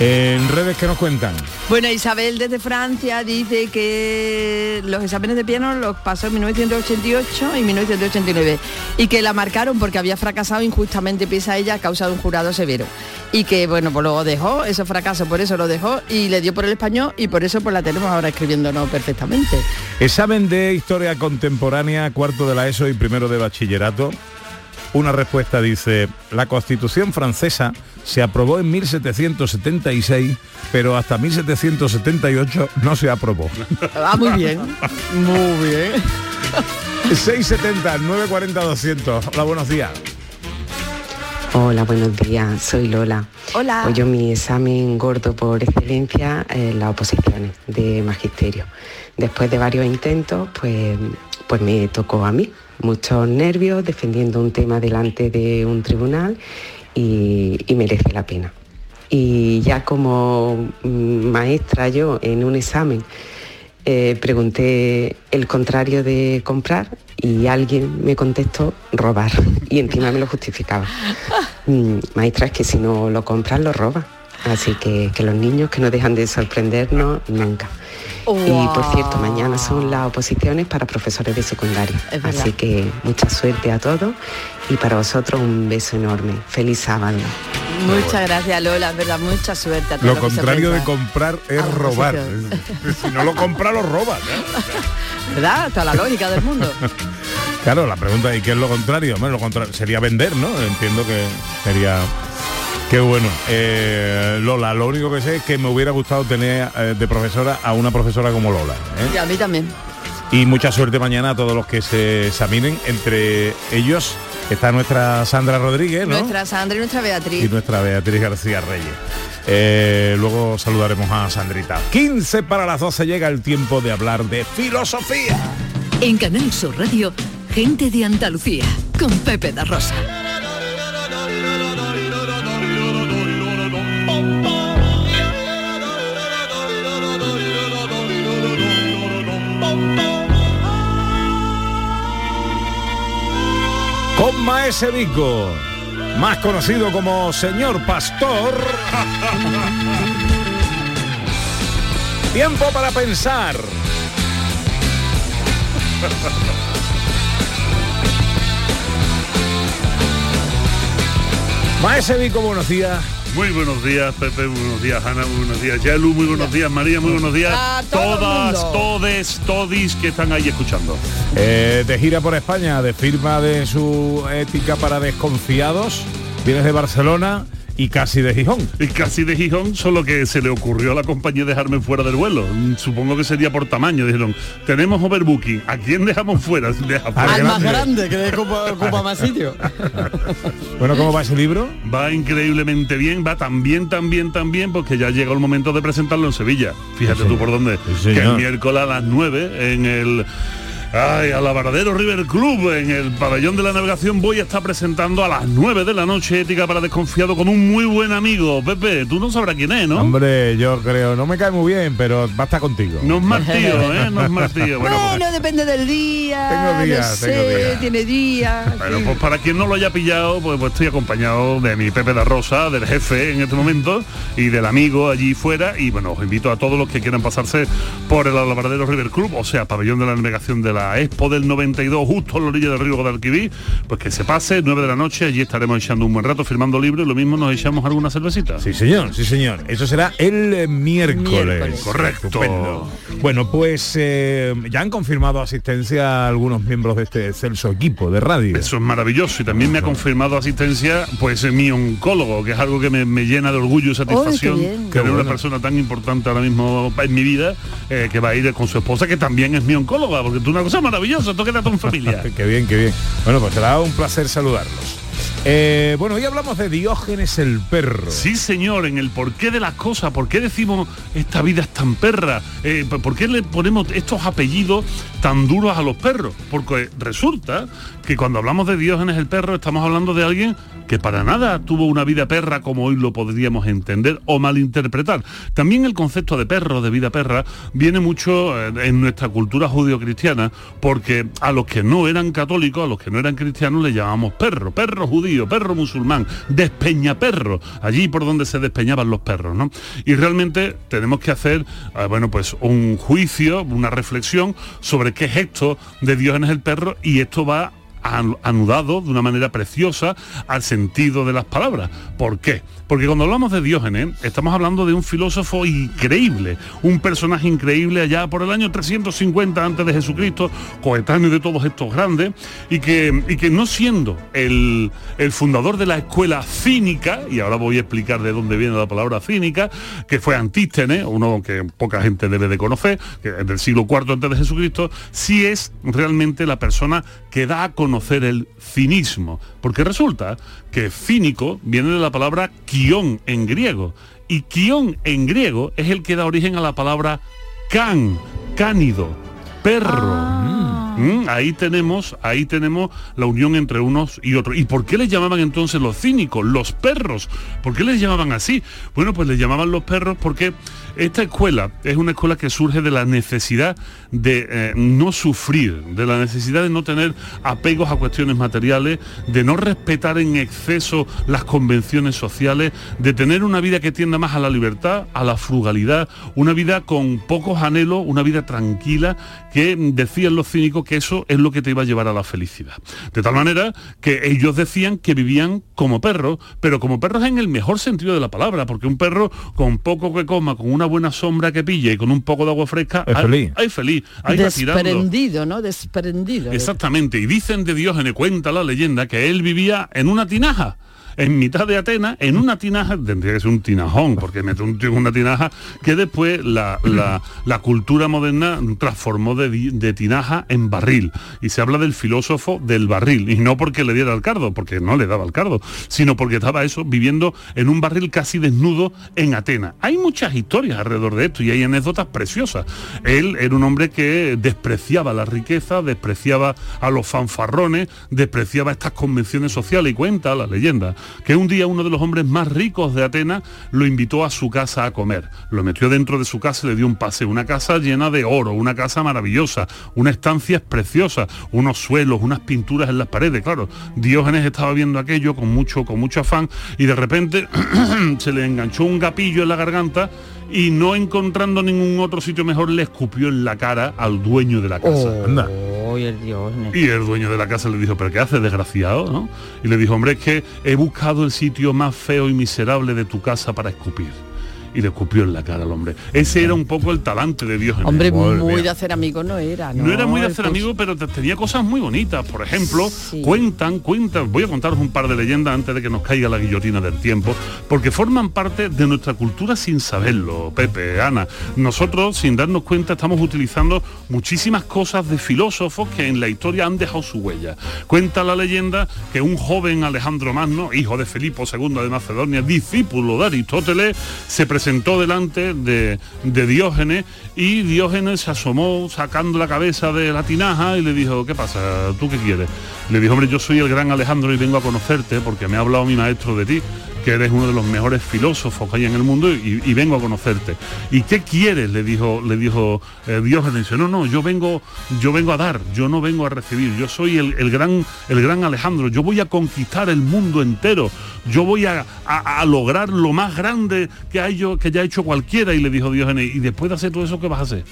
En redes que nos cuentan. Bueno, Isabel desde Francia dice que los exámenes de piano los pasó en 1988 y 1989 y que la marcaron porque había fracasado injustamente, piensa ella, a causa de un jurado severo. Y que, bueno, pues lo dejó, esos fracasos, por eso lo dejó y le dio por el español y por eso pues la tenemos ahora escribiéndonos perfectamente. Examen de historia contemporánea, cuarto de la ESO y primero de bachillerato. Una respuesta dice, la Constitución francesa se aprobó en 1776, pero hasta 1778 no se aprobó. *laughs* Ah, muy bien, muy bien. 670 940 200. Hola, buenos días. Hola, buenos días, soy Lola. Hola. Pues yo mi examen gordo por excelencia en las oposiciones de magisterio. Después de varios intentos, pues, pues me tocó a mí. Muchos nervios defendiendo un tema delante de un tribunal y, merece la pena. Y ya como maestra yo en un examen eh, pregunté el contrario de comprar y alguien me contestó robar *laughs* y encima me lo justificaba. Mm, maestra, es que si no lo compras, lo robas. Así que, que los niños que no dejan de sorprendernos nunca. Y por cierto, mañana son las oposiciones para profesores de secundaria. Así que mucha suerte a todos y para vosotros un beso enorme. Feliz sábado. Muchas gracias, Lola, es verdad, mucha suerte a todos Lo contrario de comprar es a la robar. *laughs* si no lo compra, lo robas. *laughs* ¿eh? ¿Verdad? Toda la lógica del mundo. Claro, la pregunta es ¿qué es lo contrario? Bueno, lo contrario sería vender, ¿no? Entiendo que sería... Qué bueno. Eh, Lola, lo único que sé es que me hubiera gustado tener eh, de profesora a una profesora como Lola. ¿eh? Y a mí también. Y mucha suerte mañana a todos los que se examinen. Entre ellos está nuestra Sandra Rodríguez, ¿no? Nuestra Sandra y nuestra Beatriz. y nuestra Beatriz García Reyes. Eh, luego saludaremos a Sandrita. 15 para las 12 llega el tiempo de hablar de filosofía. En Canal Sur Radio, gente de Andalucía, con Pepe da Rosa. Maese Vico, más conocido como Señor Pastor. *laughs* Tiempo para pensar. *laughs* Maese Vico, buenos días. Muy buenos días, Pepe, muy buenos días, Ana, muy buenos días, Yalu, muy buenos días, María, muy buenos días. A Todas, todes, todis que están ahí escuchando. Eh, de gira por España, de firma de su ética para desconfiados. Vienes de Barcelona y casi de Gijón. Y casi de Gijón, solo que se le ocurrió a la compañía dejarme fuera del vuelo. Mm, Supongo que sería por tamaño. Dijeron, tenemos overbooking. ¿A quién dejamos fuera? *laughs* Deja fuera. Al más grande, que ocupa, ocupa *laughs* más sitio. *laughs* Bueno, ¿cómo va ese libro? Va increíblemente bien, va tan bien, tan bien, tan bien, porque ya llegó el momento de presentarlo en Sevilla. Fíjate tú por dónde. que el miércoles a las 9 en el... Ay, a Lavardero River Club, en el pabellón de la navegación voy a estar presentando a las 9 de la noche Ética para Desconfiado con un muy buen amigo. Pepe, tú no sabrás quién es, ¿no? Hombre, yo creo, no me cae muy bien, pero va a estar contigo. No es martillo, ¿eh? No es martillo. Bueno, pues- Bueno, depende del día. Tengo días, no tengo sé, días. tiene días. Bueno, pues para quien no lo haya pillado, pues, pues estoy acompañado de mi Pepe da Rosa, del jefe en este momento, y del amigo allí fuera. Y bueno, os invito a todos los que quieran pasarse por el Alabardero River Club, o sea, pabellón de la navegación de la Expo del 92, justo a la orilla del río Guadalquivir, pues que se pase, 9 de la noche, allí estaremos echando un buen rato firmando libros y lo mismo nos echamos alguna cervecita. Sí, señor, sí, señor. Eso será el eh, miércoles. Miércoles. Correcto. Estupendo. Bueno, pues eh, ya han confirmado asistencia algunos miembros de este excelso equipo de radio. Eso es maravilloso y también me ha confirmado asistencia pues mi oncólogo, que es algo que me, me llena de orgullo y satisfacción bien. tener Qué una persona tan importante ahora mismo en mi vida eh, que va a ir con su esposa que también es mi oncóloga, porque tú una cosa maravillosa, tú quédate en familia. *laughs* qué bien, qué bien. Bueno, pues será un placer saludarlos. Eh, bueno, hoy hablamos de Diógenes el perro. Sí, señor, en el porqué de las cosas, por qué decimos esta vida es tan perra, Eh, por qué le ponemos estos apellidos tan duros a los perros, porque resulta que cuando hablamos de Diógenes el perro estamos hablando de alguien que para nada tuvo una vida perra como hoy lo podríamos entender o malinterpretar. También el concepto de perro, de vida perra, viene mucho eh, en nuestra cultura judio-cristiana, porque a los que no eran católicos, a los que no eran cristianos, le llamamos perro, perro judío, perro musulmán, despeñaperro, allí por donde se despeñaban los perros, ¿no? Y realmente tenemos que hacer, eh, bueno, pues un juicio, una reflexión sobre qué es esto de Diógenes el perro y esto va anudado de una manera preciosa al sentido de las palabras. ¿Por qué? Porque cuando hablamos de Diógenes, estamos hablando de un filósofo increíble, un personaje increíble allá por el año 350 antes de Jesucristo, coetáneo de todos estos grandes, y que, y que no siendo el, el fundador de la escuela cínica, y ahora voy a explicar de dónde viene la palabra cínica, que fue Antístenes, uno que poca gente debe de conocer, del siglo IV antes de Jesucristo, sí es realmente la persona que da a conocer el cinismo. Porque resulta que cínico viene de la palabra kion en griego. Y kion en griego es el que da origen a la palabra can, cánido, perro. Mm, ahí tenemos, ahí tenemos la unión entre unos y otros. ¿Y por qué les llamaban entonces los cínicos, los perros? ¿Por qué les llamaban así? Bueno, pues les llamaban los perros porque esta escuela es una escuela que surge de la necesidad de eh, no sufrir, de la necesidad de no tener apegos a cuestiones materiales, de no respetar en exceso las convenciones sociales, de tener una vida que tienda más a la libertad, a la frugalidad, una vida con pocos anhelos, una vida tranquila, que decían los cínicos que eso es lo que te iba a llevar a la felicidad. De tal manera que ellos decían que vivían como perros, pero como perros en el mejor sentido de la palabra, porque un perro con poco que coma, con una buena sombra que pille y con un poco de agua fresca, Es hay- feliz. hay feliz, tirando. Desprendido, ¿no? Desprendido. Exactamente, y dicen de Diógenes, cuenta la leyenda, que él vivía en una tinaja. En mitad de Atenas, en una tinaja, tendría que ser un tinajón, porque mete un tío en una tinaja, que después la, la- la cultura moderna transformó de, de tinaja en barril. Y se habla del filósofo del barril, y no porque le diera el cardo, porque no le daba el cardo, sino porque estaba eso, viviendo en un barril casi desnudo en Atenas. Hay muchas historias alrededor de esto y hay anécdotas preciosas. Él era un hombre que despreciaba la riqueza, despreciaba a los fanfarrones, despreciaba estas convenciones sociales y cuenta la leyenda que un día uno de los hombres más ricos de Atenas lo invitó a su casa a comer. Lo metió dentro de su casa y le dio un paseo. Una casa llena de oro, una casa maravillosa, una estancia preciosa, unos suelos, unas pinturas en las paredes. Claro, Diógenes estaba viendo aquello con mucho, con mucho afán y de repente *clears throat* se le enganchó un gapillo en la garganta y no encontrando ningún otro sitio mejor le escupió en la cara al dueño de la casa. El. Y el dueño de la casa le dijo, pero ¿qué haces, desgraciado? ¿no? Y le dijo, hombre, es que he buscado el sitio más feo y miserable de tu casa para escupir. Y le escupió en la cara al hombre. Ese era un poco el talante de Dios. Hombre, muy de hacer amigos no era, ¿no? No era muy de hacer amigos, pero te- tenía cosas muy bonitas. Por ejemplo, cuentan, cuentan, voy a contaros un par de leyendas antes de que nos caiga la guillotina del tiempo, porque forman parte de nuestra cultura sin saberlo, Pepe, Ana. Nosotros, sin darnos cuenta, estamos utilizando muchísimas cosas de filósofos que en la historia han dejado su huella. Cuenta la leyenda que un joven Alejandro Magno, hijo de Filipo II de Macedonia, discípulo de Aristóteles, se presentó delante de, de Diógenes y Diógenes se asomó sacando la cabeza de la tinaja y le dijo, ¿qué pasa? ¿Tú qué quieres? Le dijo, hombre, yo soy el gran Alejandro y vengo a conocerte porque me ha hablado mi maestro de ti, que eres uno de los mejores filósofos que hay en el mundo y, vengo a conocerte. ¿Y qué quieres? Le dijo, le dijo eh, Diógenes. No, no, yo vengo, yo vengo a dar, yo no vengo a recibir, yo soy el, el gran, el gran Alejandro, yo voy a conquistar el mundo entero, yo voy a, a- lograr lo más grande que, hay yo, que ya ha hecho cualquiera. Y le dijo Diógenes, y después de hacer todo eso, ¿qué vas a hacer?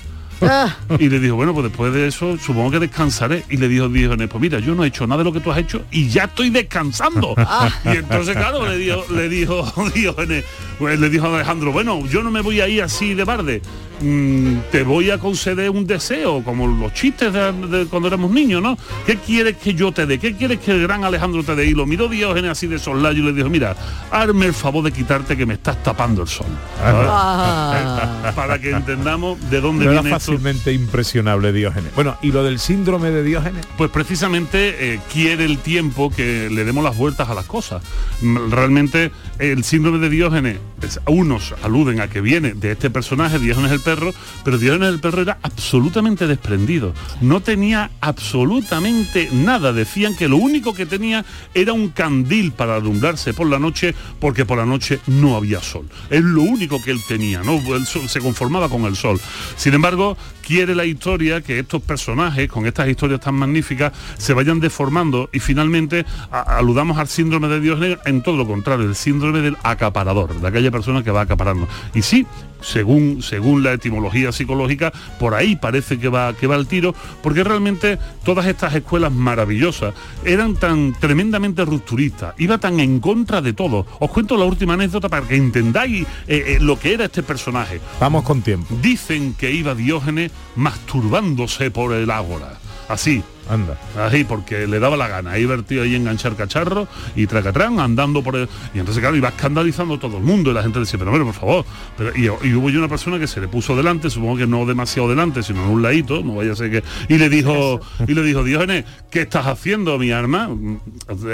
Ah, *laughs* Y le dijo, bueno, pues después de eso supongo que descansaré. Y le dijo Diógenes, pues mira, yo no he hecho nada de lo que tú has hecho y ya estoy descansando. *laughs* Ah. Y entonces, claro, le dijo, le dijo *laughs* Diógenes, pues le dijo a Alejandro, bueno, yo no me voy a ir así de barde. Mm, te voy a conceder un deseo, como los chistes de, de cuando éramos niños, ¿no? ¿Qué quieres que yo te dé? ¿Qué quieres que el gran Alejandro te dé? Y lo miró Diógenes así de soslayo y le dijo, mira, hazme el favor de quitarte que me estás tapando el sol. Ah. *laughs* Para que entendamos de dónde No era viene esto. fácilmente impresionable Diógenes. Bueno, ¿y lo del síndrome de Diógenes? Pues precisamente eh, quiere el tiempo que le demos las vueltas a las cosas. Mm, Realmente el síndrome de Diógenes, es- unos aluden a que viene de este personaje, Diógenes el perro, pero Diógenes el perro era absolutamente desprendido. No tenía absolutamente nada. Decían que lo único que tenía era un candil para alumbrarse por la noche, porque por la noche no había sol. Es lo único que él tenía, ¿no? Se conformaba con el sol. Sin embargo, quiere la historia que estos personajes, con estas historias tan magníficas, se vayan deformando y finalmente a- aludamos al síndrome de Diógenes en todo lo contrario, el síndrome del acaparador, de aquella persona que va acaparando. Y sí, según, según la etimología psicológica, por ahí parece que va, que va el tiro, porque realmente todas estas escuelas maravillosas eran tan tremendamente rupturistas, iba tan en contra de todo. Os cuento la última anécdota para que entendáis eh, eh, lo que era este personaje. Vamos con tiempo. Dicen que iba Diógenes masturbándose por el ágora. Así. Anda. Así, porque le daba la gana. Iba el tío ahí enganchar cacharro y tracatrán andando por el... Y entonces, claro, iba escandalizando todo el mundo y la gente decía, pero hombre, por favor. Pero, y, y hubo yo una persona que se le puso delante, supongo que no demasiado delante, sino en un ladito, no vaya a ser que... Y le dijo, y le dijo, Diógenes, ¿qué estás haciendo, mi arma? Mm,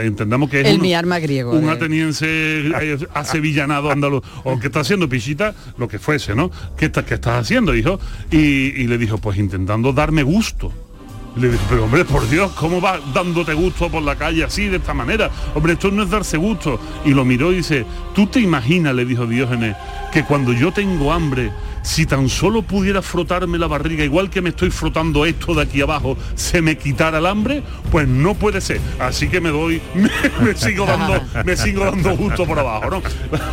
Entendamos que es El mi arma griego. un de- ateniense eh, asevillanado andaluz o qué está haciendo pichita lo que fuese no qué estás qué estás haciendo hijo y, y le dijo pues intentando darme gusto le dije, pero hombre, por Dios, ¿cómo va dándote gusto por la calle así, de esta manera? Hombre, esto no es darse gusto. Y lo miró y dice, ¿tú te imaginas, le dijo Diógenes, que cuando yo tengo hambre, si tan solo pudiera frotarme la barriga, igual que me estoy frotando esto de aquí abajo, se me quitara el hambre? Pues no puede ser. Así que me doy, *laughs* me, sigo dando, me sigo dando gusto por abajo, ¿no?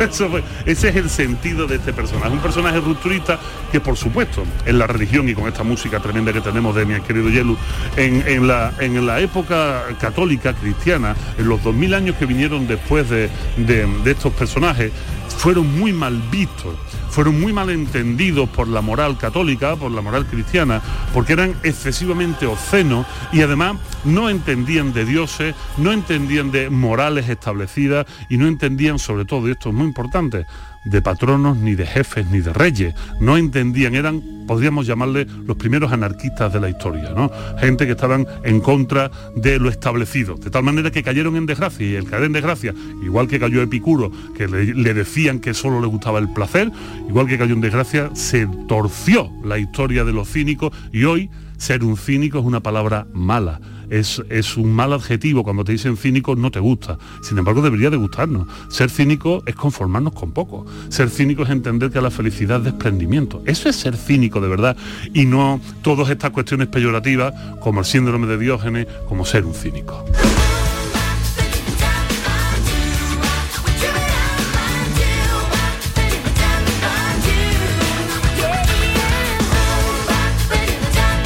*laughs* Eso ese es el sentido de este personaje. Un personaje rupturista que, por supuesto, en la religión y con esta música tremenda que tenemos de mi querido Yelu, en, la, en la época católica cristiana, en los 2000 años que vinieron después de, de- de estos personajes, fueron muy mal vistos fueron muy mal entendidos por la moral católica, por la moral cristiana, porque eran excesivamente obscenos y además no entendían de dioses, no entendían de morales establecidas y no entendían sobre todo, y esto es muy importante, de patronos, ni de jefes, ni de reyes. No entendían, eran, podríamos llamarle, los primeros anarquistas de la historia, ¿no? Gente que estaban en contra de lo establecido, de tal manera que cayeron en desgracia, y el caer en desgracia, igual que cayó Epicuro, que le, decían que solo le gustaba el placer, igual que cayó en desgracia, se torció la historia de los cínicos y hoy ser un cínico es una palabra mala. Es, es un mal adjetivo. Cuando te dicen cínico no te gusta. Sin embargo, debería de gustarnos. Ser cínico es conformarnos con poco. Ser cínico es entender que la felicidad es desprendimiento. Eso es ser cínico de verdad. Y no todas estas cuestiones peyorativas como el síndrome de Diógenes, como ser un cínico.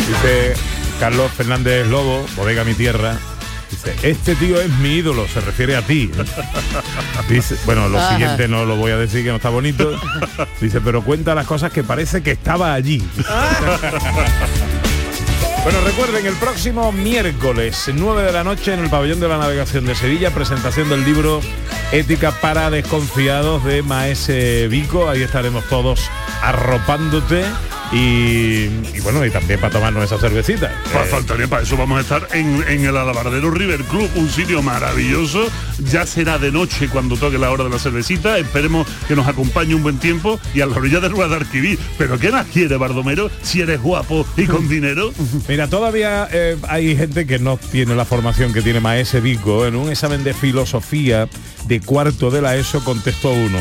Dice Carlos Fernández Lobo, Bodega Mi Tierra. Dice, este tío es mi ídolo, se refiere a ti. *laughs* Dice, bueno, lo Ajá. siguiente no lo voy a decir que no está bonito. Dice, pero cuenta las cosas que parece que estaba allí. *laughs* Bueno, recuerden, el próximo miércoles, 9 de la noche, en el Pabellón de la Navegación de Sevilla, presentación del libro Ética para Desconfiados de Maese Vico. Ahí estaremos todos arropándote y, y bueno, y también para tomarnos esa cervecita. Pues Eh, faltaría, para eso vamos a estar en, en el Alabardero River Club, un sitio maravilloso. Ya será de noche cuando toque la hora de la cervecita. Esperemos que nos acompañe un buen tiempo y a la orilla del Guadalquivir. Pero ¿qué más quiere, Bardomero, si eres guapo y con dinero? *laughs* Mira, todavía eh, hay gente que no tiene la formación que tiene Maese Vico. En un examen de filosofía de cuarto de la ESO contestó uno.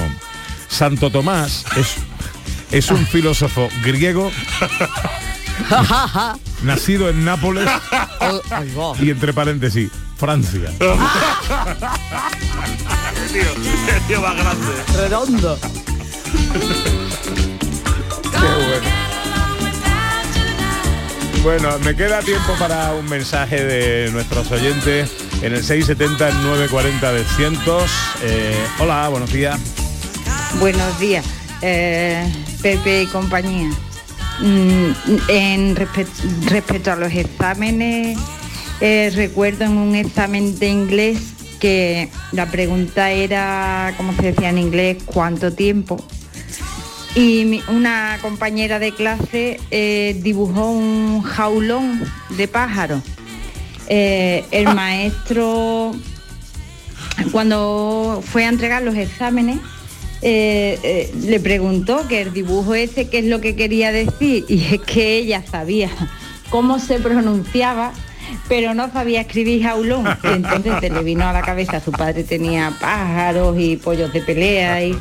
Santo Tomás es, es un filósofo griego *laughs* nacido en Nápoles Oh, y entre paréntesis, Francia. tío, qué tío más grande. Redondo. Bueno, me queda tiempo para un mensaje de nuestros oyentes en el 670 940 de cientos. Eh, hola, buenos días. Buenos días, eh, Pepe y compañía. mm, en respe- respecto a los exámenes, eh, recuerdo en un examen de inglés que la pregunta era, como se decía en inglés, cuánto tiempo. Y mi- una compañera de clase eh, dibujó un jaulón de pájaro. Eh, el maestro, cuando fue a entregar los exámenes, eh, eh, le preguntó que el dibujo ese qué es lo que quería decir y es que ella sabía cómo se pronunciaba pero no sabía escribir jaulón y entonces se le vino a la cabeza su padre tenía pájaros y pollos de pelea y,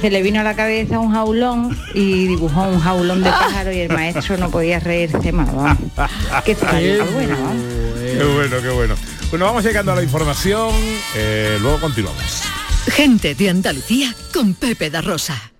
se le vino a la cabeza un jaulón y dibujó un jaulón de pájaro y el maestro no podía reírse más Qué bueno. Qué bueno, qué bueno. Bueno, vamos llegando a la información, eh, luego continuamos. Gente de Andalucía con Pepe da Rosa.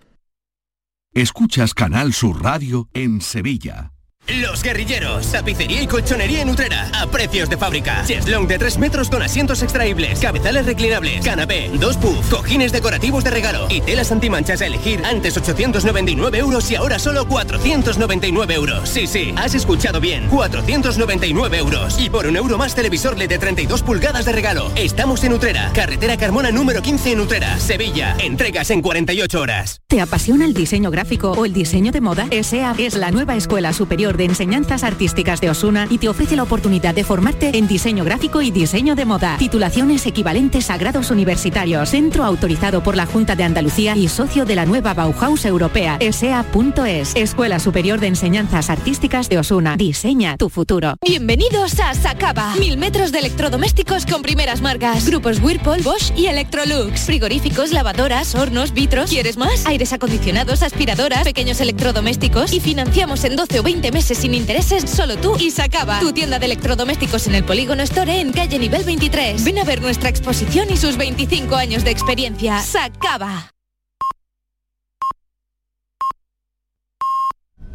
Escuchas Canal Sur Radio en Sevilla. Los guerrilleros, tapicería y colchonería en Utrera, a precios de fábrica. Cheslong de 3 metros con asientos extraíbles, cabezales reclinables, canapé, dos puff, cojines decorativos de regalo y telas antimanchas a elegir. Antes 899 euros y ahora solo 499 euros. Sí, sí, has escuchado bien, 499 euros. Y por un euro más televisor LED de 32 pulgadas de regalo. Estamos en Utrera, carretera Carmona número 15 en Utrera, Sevilla. Entregas en 48 horas. ¿Te apasiona el diseño gráfico o el diseño de moda? ESEA es la nueva Escuela Superior de Enseñanzas Artísticas de Osuna y te ofrece la oportunidad de formarte en diseño gráfico y diseño de moda. Titulaciones equivalentes a grados universitarios. Centro autorizado por la Junta de Andalucía y socio de la nueva Bauhaus Europea. ESEA.es. Escuela Superior de Enseñanzas Artísticas de Osuna. Diseña tu futuro. Bienvenidos a Sacaba. Mil metros de electrodomésticos con primeras marcas. Grupos Whirlpool, Bosch y Electrolux. Frigoríficos, lavadoras, hornos, vitros. ¿Quieres más? Aires acondicionados, aspiradoras, pequeños electrodomésticos. Y financiamos en 12 o 20 sin intereses solo tú y Sacaba. Tu tienda de electrodomésticos en el Polígono Store en calle nivel 23. Ven a ver nuestra exposición y sus 25 años de experiencia. Sacaba.